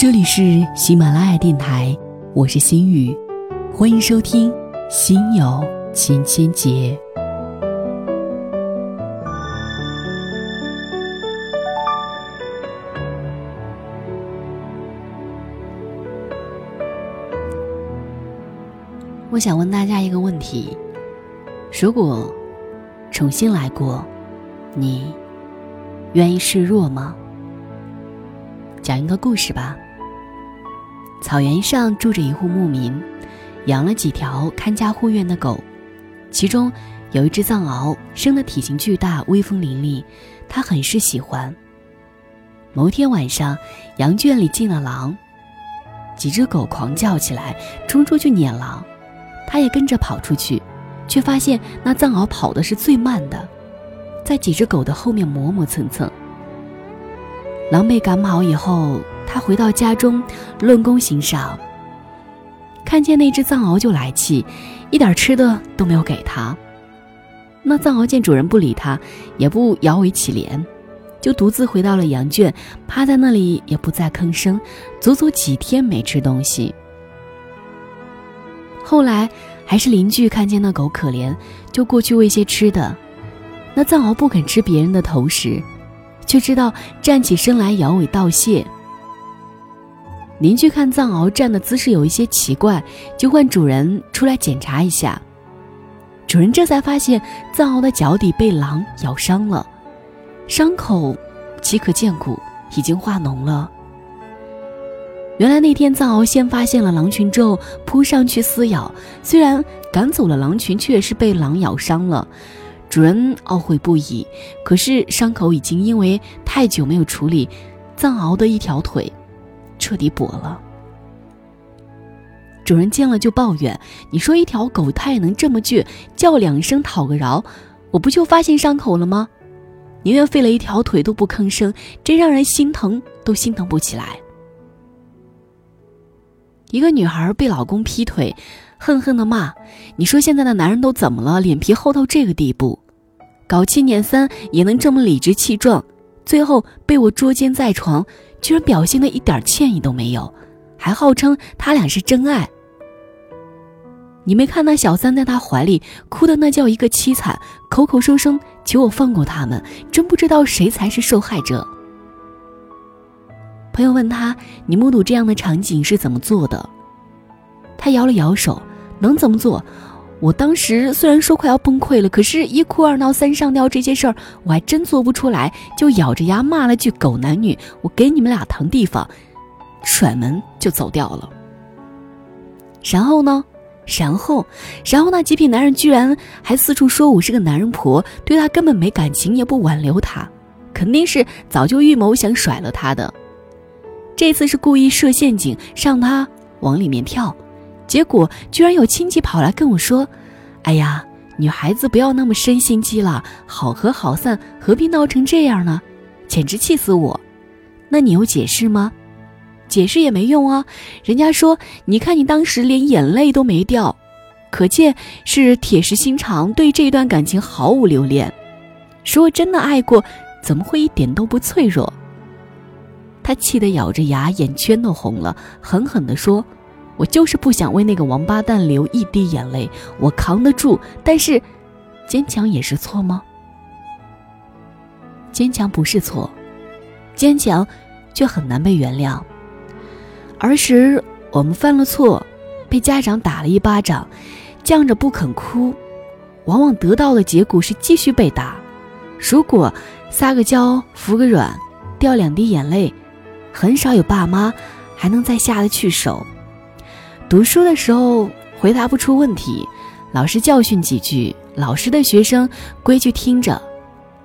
这里是喜马拉雅电台，我是心雨，欢迎收听《心有千千结》。我想问大家一个问题：如果重新来过，你愿意示弱吗？讲一个故事吧。草原上住着一户牧民，养了几条看家护院的狗，其中有一只藏獒，生的体型巨大，威风凛凛，他很是喜欢。某天晚上，羊圈里进了狼，几只狗狂叫起来，冲出去撵狼。他也跟着跑出去，却发现那藏獒跑的是最慢的，在几只狗的后面磨磨蹭蹭。狼狈赶跑以后，他回到家中，论功行赏。看见那只藏獒就来气，一点吃的都没有给他。那藏獒见主人不理他，也不摇尾乞怜，就独自回到了羊圈，趴在那里也不再吭声，足足几天没吃东西。后来，还是邻居看见那狗可怜，就过去喂些吃的。那藏獒不肯吃别人的投食，却知道站起身来摇尾道谢。邻居看藏獒站的姿势有一些奇怪，就唤主人出来检查一下。主人这才发现藏獒的脚底被狼咬伤了，伤口岂可见骨，已经化脓了。原来那天藏獒先发现了狼群之后扑上去撕咬，虽然赶走了狼群，却也是被狼咬伤了。主人懊悔不已，可是伤口已经因为太久没有处理，藏獒的一条腿彻底跛了。主人见了就抱怨：“你说一条狗它也能这么倔，叫两声讨个饶，我不就发现伤口了吗？宁愿废了一条腿都不吭声，真让人心疼都心疼不起来。”一个女孩被老公劈腿，恨恨的骂：“你说现在的男人都怎么了？脸皮厚到这个地步，搞七年三也能这么理直气壮，最后被我捉奸在床，居然表现的一点歉意都没有，还号称他俩是真爱。你没看那小三在他怀里哭的那叫一个凄惨，口口声声求我放过他们，真不知道谁才是受害者。”朋友问他：“你目睹这样的场景是怎么做的？”他摇了摇手：“能怎么做？我当时虽然说快要崩溃了，可是，一哭二闹三上吊这些事儿，我还真做不出来，就咬着牙骂了句‘狗男女’，我给你们俩腾地方，甩门就走掉了。然后呢？然后，然后那极品男人居然还四处说我是个男人婆，对他根本没感情，也不挽留他，肯定是早就预谋想甩了他的。”这次是故意设陷阱让他往里面跳，结果居然有亲戚跑来跟我说：“哎呀，女孩子不要那么深心机了，好合好散，何必闹成这样呢？”简直气死我！那你有解释吗？解释也没用啊！人家说，你看你当时连眼泪都没掉，可见是铁石心肠，对这段感情毫无留恋。如果真的爱过，怎么会一点都不脆弱？他气得咬着牙，眼圈都红了，狠狠地说：“我就是不想为那个王八蛋流一滴眼泪，我扛得住。但是，坚强也是错吗？坚强不是错，坚强却很难被原谅。儿时我们犯了错，被家长打了一巴掌，犟着不肯哭，往往得到的结果是继续被打。如果撒个娇，服个软，掉两滴眼泪。”很少有爸妈还能再下得去手。读书的时候回答不出问题，老师教训几句，老师的学生规矩听着，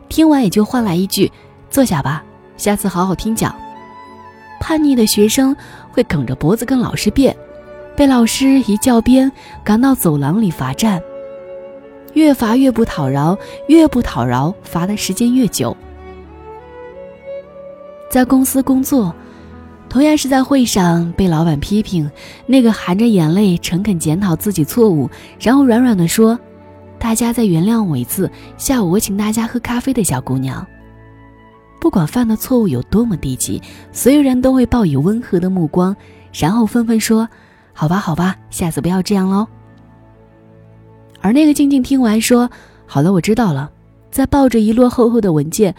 听完也就换来一句：“坐下吧，下次好好听讲。”叛逆的学生会梗着脖子跟老师辩，被老师一教鞭，赶到走廊里罚站，越罚越不讨饶，越不讨饶，罚的时间越久。在公司工作，同样是在会上被老板批评，那个含着眼泪诚恳检讨自己错误，然后软软的说：“大家再原谅我一次，下午我请大家喝咖啡的小姑娘。”不管犯的错误有多么低级，所有人都会报以温和的目光，然后纷纷说：“好吧，好吧，下次不要这样喽。”而那个静静听完说：“好了，我知道了。”再抱着一摞厚厚的文件，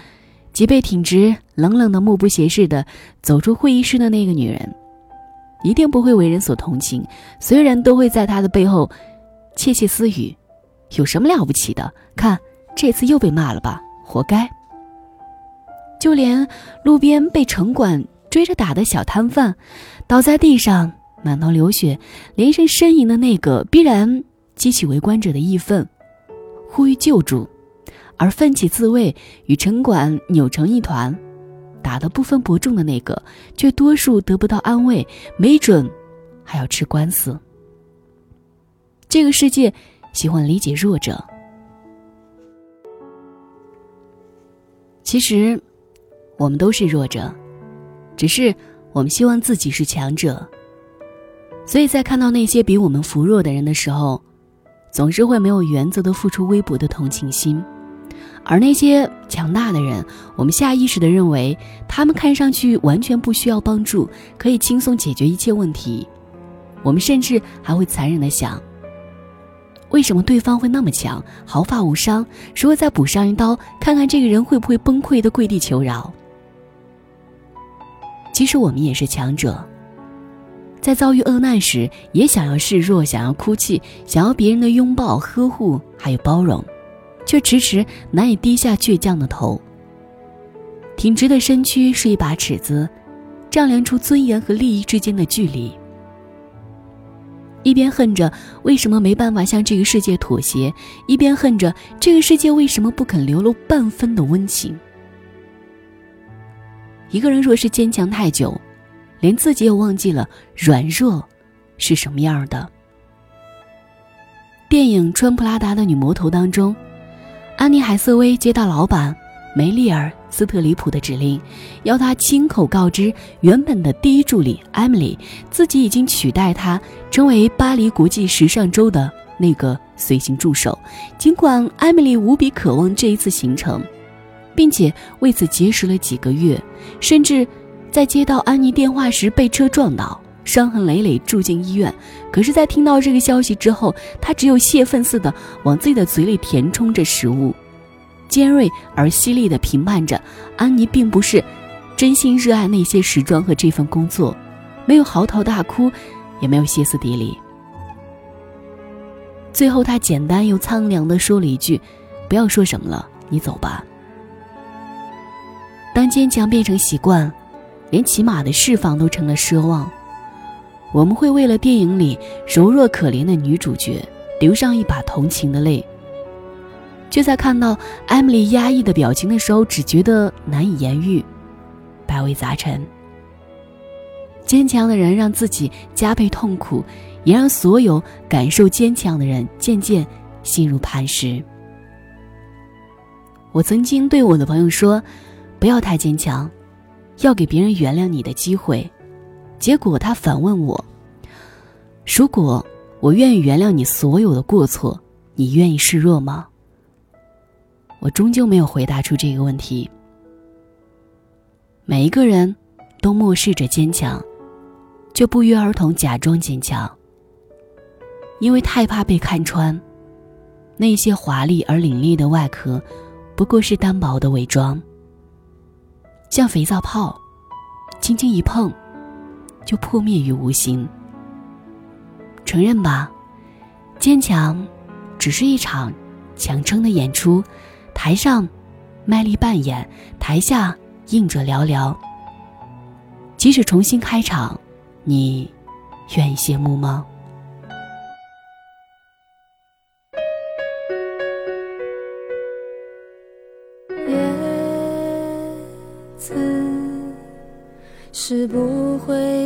脊背挺直、冷冷的、目不斜视的走出会议室的那个女人，一定不会为人所同情，所有人都会在她的背后窃窃私语：“有什么了不起的？看这次又被骂了吧，活该。”就连路边被城管追着打的小摊贩，倒在地上满头流血、连声呻吟的那个，必然激起围观者的义愤，呼吁救助。而奋起自卫，与城管扭成一团，打得不分伯仲的那个，却多数得不到安慰，没准还要吃官司。这个世界喜欢理解弱者，其实我们都是弱者，只是我们希望自己是强者，所以在看到那些比我们扶弱的人的时候，总是会没有原则的付出微薄的同情心。而那些强大的人，我们下意识的认为他们看上去完全不需要帮助，可以轻松解决一切问题。我们甚至还会残忍的想：为什么对方会那么强，毫发无伤？如果再补上一刀，看看这个人会不会崩溃的跪地求饶？其实我们也是强者，在遭遇恶难时，也想要示弱，想要哭泣，想要别人的拥抱、呵护，还有包容。却迟迟难以低下倔强的头。挺直的身躯是一把尺子，丈量出尊严和利益之间的距离。一边恨着为什么没办法向这个世界妥协，一边恨着这个世界为什么不肯流露半分的温情。一个人若是坚强太久，连自己也忘记了软弱是什么样的。电影《穿普拉达的女魔头》当中。安妮·海瑟薇接到老板梅丽尔·斯特里普的指令，要她亲口告知原本的第一助理艾米丽，自己已经取代她成为巴黎国际时尚周的那个随行助手。尽管艾米丽无比渴望这一次行程，并且为此节食了几个月，甚至在接到安妮电话时被车撞倒。伤痕累累住进医院，可是，在听到这个消息之后，他只有泄愤似的往自己的嘴里填充着食物，尖锐而犀利的评判着安妮并不是真心热爱那些时装和这份工作，没有嚎啕大哭，也没有歇斯底里。最后，他简单又苍凉的说了一句：“不要说什么了，你走吧。”当坚强变成习惯，连起码的释放都成了奢望。我们会为了电影里柔弱可怜的女主角流上一把同情的泪，却在看到艾米丽压抑的表情的时候，只觉得难以言喻，百味杂陈。坚强的人让自己加倍痛苦，也让所有感受坚强的人渐渐心如磐石。我曾经对我的朋友说：“不要太坚强，要给别人原谅你的机会。”结果他反问我：“如果我愿意原谅你所有的过错，你愿意示弱吗？”我终究没有回答出这个问题。每一个人都漠视着坚强，却不约而同假装坚强，因为太怕被看穿。那些华丽而凛冽的外壳，不过是单薄的伪装，像肥皂泡，轻轻一碰。就破灭于无形。承认吧，坚强，只是一场强撑的演出，台上卖力扮演，台下应者寥寥。即使重新开场，你愿意谢幕吗？是不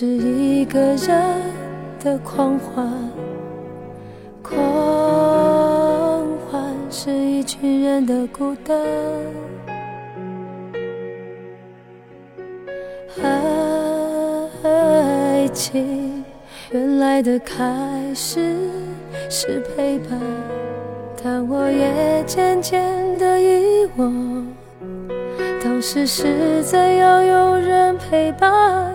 是一个人的狂欢，狂欢是一群人的孤单。爱情原来的开始是陪伴。但我也渐渐的遗忘，当时是怎样有人陪伴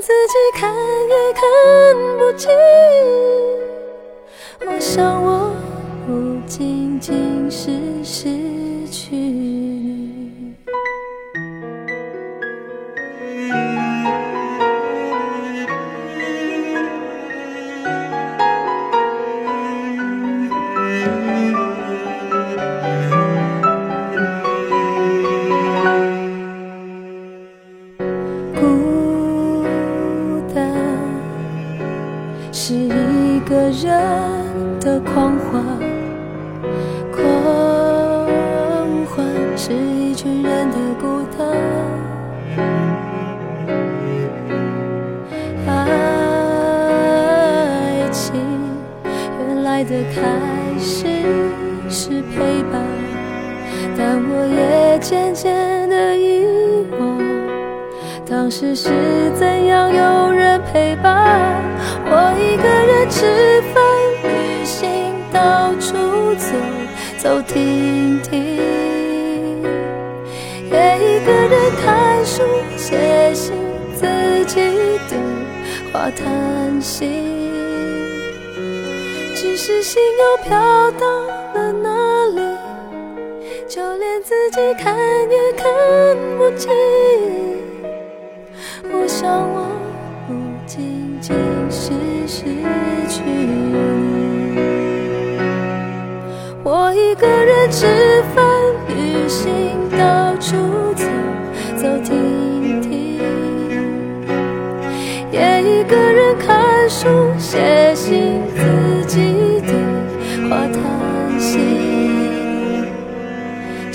自己看也看不清。我想我不仅仅是爱的开始是陪伴，但我也渐渐的遗忘，当时是怎样有人陪伴我一个人吃饭。旅行到处走走停停，也一个人看书写信，自己对话谈心。只是心又飘到了哪里？就连自己看也看不清。我想我不仅仅是失去你。我一个人吃饭、旅行，到处走走停停，也一个人看书、写信，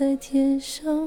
在天上。